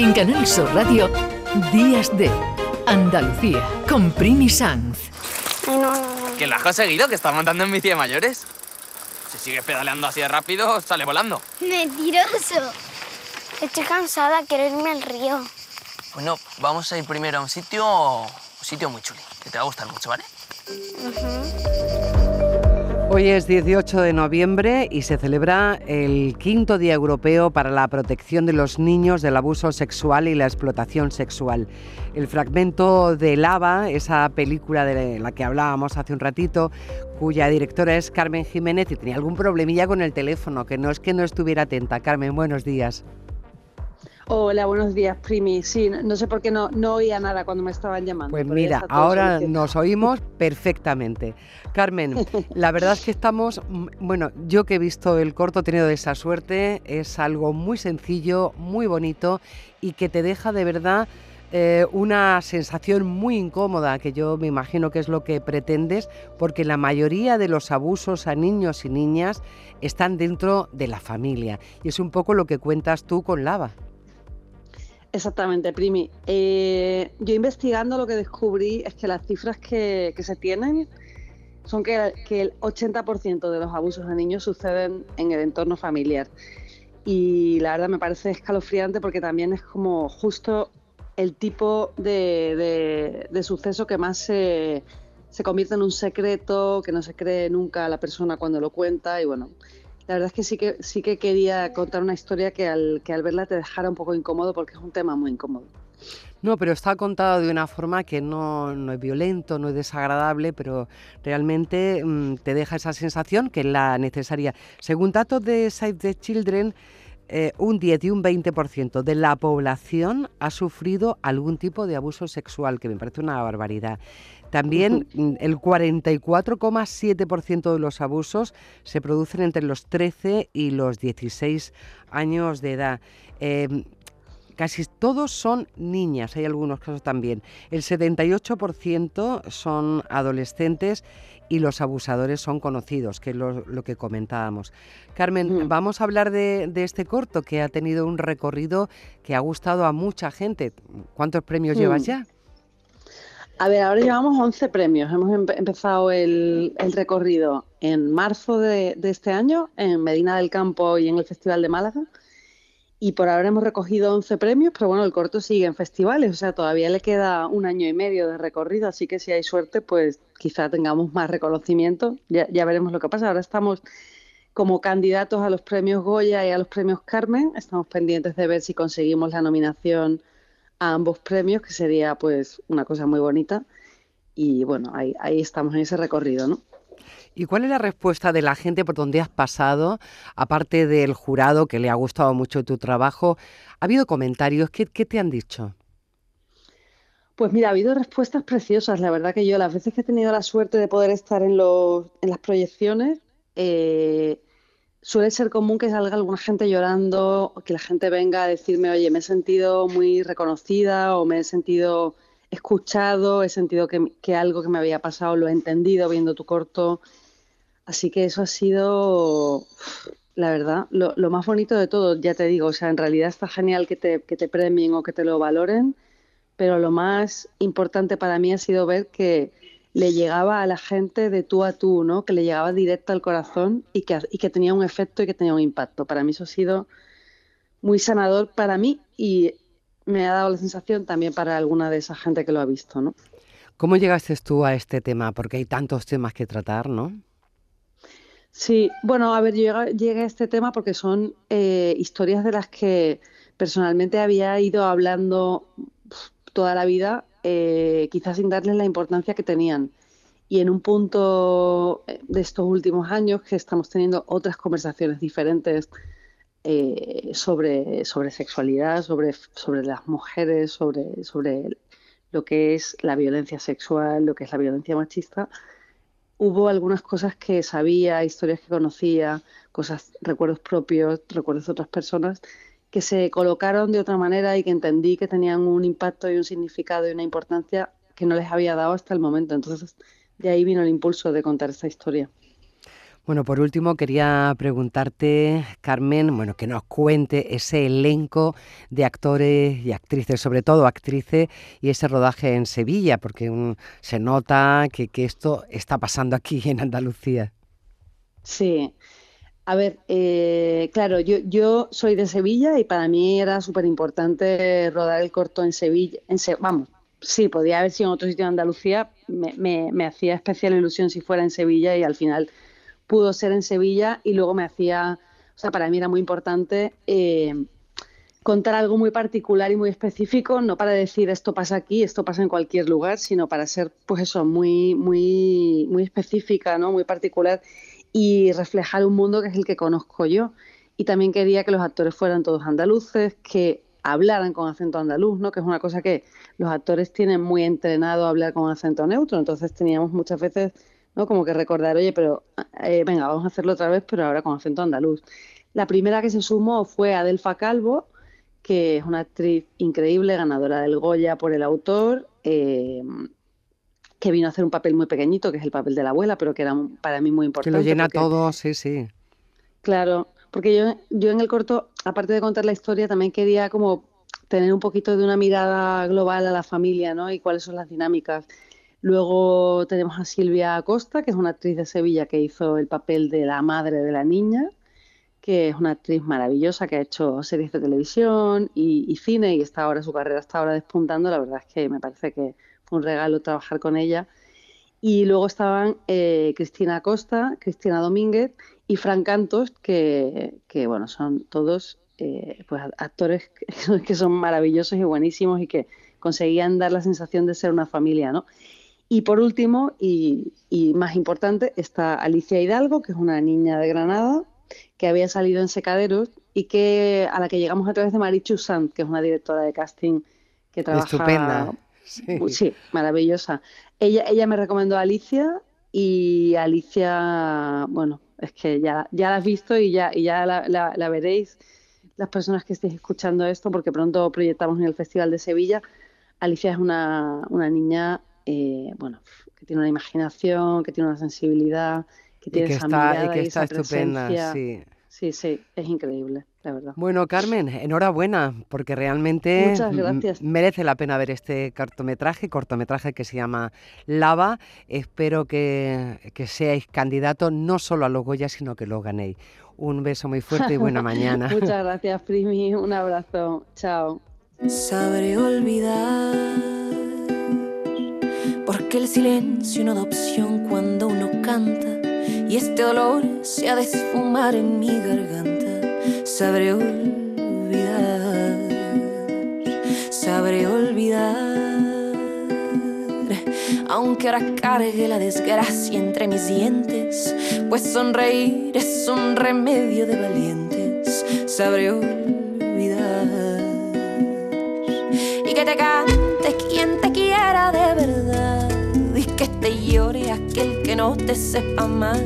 En Canal Sur Radio, Días de Andalucía, con Primi Sanz. ¿Que la has conseguido? ¿Que estás montando en bici de mayores? Si sigues pedaleando así de rápido, sale volando. Mentiroso. Estoy cansada, quiero irme al río. Bueno, vamos a ir primero a un sitio, un sitio muy chuli, que te va a gustar mucho, ¿vale? Hoy es 18 de noviembre y se celebra el quinto Día Europeo para la Protección de los Niños del Abuso Sexual y la Explotación Sexual. El fragmento de Lava, esa película de la que hablábamos hace un ratito, cuya directora es Carmen Jiménez y tenía algún problemilla con el teléfono, que no es que no estuviera atenta. Carmen, buenos días. Hola, buenos días, Primi. Sí, no sé por qué no, no oía nada cuando me estaban llamando. Pues mira, ahora nos oímos perfectamente. Carmen, la verdad es que estamos, mm, bueno, yo que he visto el corto he tenido esa suerte, es algo muy sencillo, muy bonito y que te deja de verdad eh, una sensación muy incómoda, que yo me imagino que es lo que pretendes, porque la mayoría de los abusos a niños y niñas están dentro de la familia. Y es un poco lo que cuentas tú con Lava. Exactamente, Primi. Eh, yo investigando lo que descubrí es que las cifras que, se tienen son que, que el 80% de los abusos a niños suceden en el entorno familiar. Y la verdad me parece escalofriante porque también es como justo el tipo de, suceso que más se, se, convierte en un secreto, que no se cree nunca a la persona cuando lo cuenta y bueno, la verdad es que sí que sí que quería contar una historia que al, que al verla te dejara un poco incómodo porque es un tema muy incómodo. No, pero está contado de una forma que no, no es violento, no es desagradable, pero realmente mm, te deja esa sensación que es la necesaria. Según datos de Save the Children, eh, un 10 y un 20% de la población ha sufrido algún tipo de abuso sexual, que me parece una barbaridad. También mm, el 44,7% de los abusos se producen entre los 13 y los 16 años de edad. Em, casi todos son niñas, hay algunos casos también. El 78% son adolescentes y los abusadores son conocidos, que es lo, que comentábamos. Carmen, vamos a hablar de, este corto que ha tenido un recorrido que ha gustado a mucha gente. ¿Cuántos premios llevas ya? A ver, ahora llevamos 11 premios. Hemos empezado el, recorrido en marzo de, este año en Medina del Campo y en el Festival de Málaga. Y por ahora hemos recogido 11 premios, pero bueno, el corto sigue en festivales, o sea, todavía le queda un año y medio de recorrido, así que si hay suerte, pues quizá tengamos más reconocimiento. Ya, veremos lo que pasa. Ahora estamos como candidatos a los premios Goya y a los premios Carmen. Estamos pendientes de ver si conseguimos la nominación a ambos premios, que sería pues una cosa muy bonita. Y bueno, ahí, ahí estamos en ese recorrido, ¿no? ¿Y cuál es la respuesta de la gente por donde has pasado, aparte del jurado que le ha gustado mucho tu trabajo? ¿Ha habido comentarios? ¿Qué, te han dicho? Pues mira, ha habido respuestas preciosas. La verdad que yo las veces que he tenido la suerte de poder estar en, los, en las proyecciones, eh, suele ser común que salga alguna gente llorando, que la gente venga a decirme, oye, me he sentido muy reconocida o me he sentido escuchado, he sentido que, algo que me había pasado lo he entendido viendo tu corto. Así que eso ha sido, la verdad, lo, más bonito de todo, ya te digo, o sea, en realidad está genial que te, que te premien o que te lo valoren, pero lo más importante para mí ha sido ver que, le llegaba a la gente de tú a tú, ¿no? Que le llegaba directo al corazón y que, y que tenía un efecto y que tenía un impacto. Para mí eso ha sido muy sanador para mí y me ha dado la sensación también para alguna de esa gente que lo ha visto, ¿no? ¿Cómo llegaste tú a este tema? Porque hay tantos temas que tratar, ¿no? Sí, bueno, a ver, yo llegué a este tema porque son eh, historias de las que personalmente había ido hablando toda la vida eh, quizás sin darles la importancia que tenían. Y en un punto eh, de estos últimos años que estamos teniendo otras conversaciones diferentes eh, sobre, sobre sexualidad, sobre, sobre las mujeres, sobre, sobre lo que es la violencia sexual, lo que es la violencia machista, hubo algunas cosas que sabía, historias que conocía, cosas, recuerdos propios, recuerdos de otras personas que se colocaron de otra manera y que entendí que tenían un impacto y un significado y una importancia que no les había dado hasta el momento. Entonces, de ahí vino el impulso de contar esta historia. Bueno, por último quería preguntarte, Carmen, bueno, que nos cuente ese elenco de actores y actrices, sobre todo actrices, y ese rodaje en Sevilla, porque se nota que, esto está pasando aquí en Andalucía. Sí. A ver, eh, claro, yo, soy de Sevilla y para mí era súper importante rodar el corto en Sevilla. En vamos, sí, podía haber sido en otro sitio de Andalucía, me hacía especial ilusión si fuera en Sevilla y al final pudo ser en Sevilla y luego me hacía, o sea, para mí era muy importante eh, contar algo muy particular y muy específico, no para decir esto pasa aquí, esto pasa en cualquier lugar, sino para ser, pues eso, muy, muy, muy específica, ¿no? Muy particular y reflejar un mundo que es el que conozco yo. Y también quería que los actores fueran todos andaluces, que hablaran con acento andaluz, ¿no? Que es una cosa que los actores tienen muy entrenado a hablar con acento neutro, entonces teníamos muchas veces ¿no? Como que recordar, oye, pero eh, venga, vamos a hacerlo otra vez, pero ahora con acento andaluz. La primera que se sumó fue Adelfa Calvo, que es una actriz increíble, ganadora del Goya por el autor, eh, que vino a hacer un papel muy pequeñito, que es el papel de la abuela, pero que era para mí muy importante. Que lo llena todo, sí, sí. Claro, porque yo, yo en el corto, aparte de contar la historia, también quería como tener un poquito de una mirada global a la familia, ¿no? Y cuáles son las dinámicas. Luego tenemos a Silvia Acosta, que es una actriz de Sevilla que hizo el papel de la madre de la niña, que es una actriz maravillosa que ha hecho series de televisión y, cine y está ahora su carrera está ahora despuntando. La verdad es que me parece que fue un regalo trabajar con ella. Y luego estaban eh, Cristina Acosta, Cristina Domínguez y Fran Cantos, que, bueno, son todos eh, pues actores que son maravillosos y buenísimos y que conseguían dar la sensación de ser una familia, ¿no? Y por último, y, más importante, está Alicia Hidalgo, que es una niña de Granada, que había salido en Secaderos y que a la que llegamos a través de Marichu Sant, que es una directora de casting que trabaja... Estupenda. Sí. maravillosa. Ella, ella me recomendó a Alicia y Alicia, bueno, es que ya, ya la has visto y ya, y ya la, la veréis las personas que estéis escuchando esto, porque pronto proyectamos en el Festival de Sevilla. Alicia es una, una niña eh, bueno, que tiene una imaginación, que tiene una sensibilidad, que tiene esa está, y que está estupenda, sí. Sí, sí, es increíble, la verdad. Bueno, Carmen, enhorabuena, porque realmente merece la pena ver este cortometraje, cortometraje que se llama Lava. Espero que, que seáis candidatos no solo a los Goya, sino que lo ganéis. Un beso muy fuerte y buena mañana. Muchas gracias, Primi. Un abrazo. Chao. Sabré olvidar porque el silencio no da opción cuando uno canta y este olor se ha de esfumar en mi garganta. Sabré olvidar, sabré olvidar, aunque ahora cargue la desgracia entre mis dientes, pues sonreír es un remedio de valientes. Sabré olvidar y que te cante aquel que no te sepa amar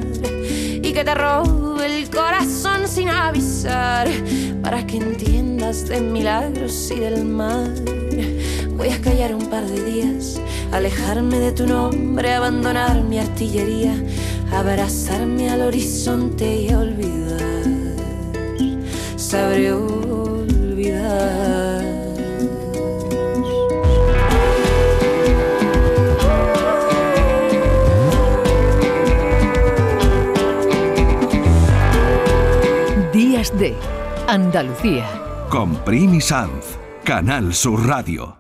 y que te robe el corazón sin avisar para que entiendas de milagros y del mar. Voy a callar un par de días, alejarme de tu nombre, abandonar mi artillería, abrazarme al horizonte y olvidar. Sabré olvidar. Andalucía. Con Primi Sanz, Canal Sur Radio.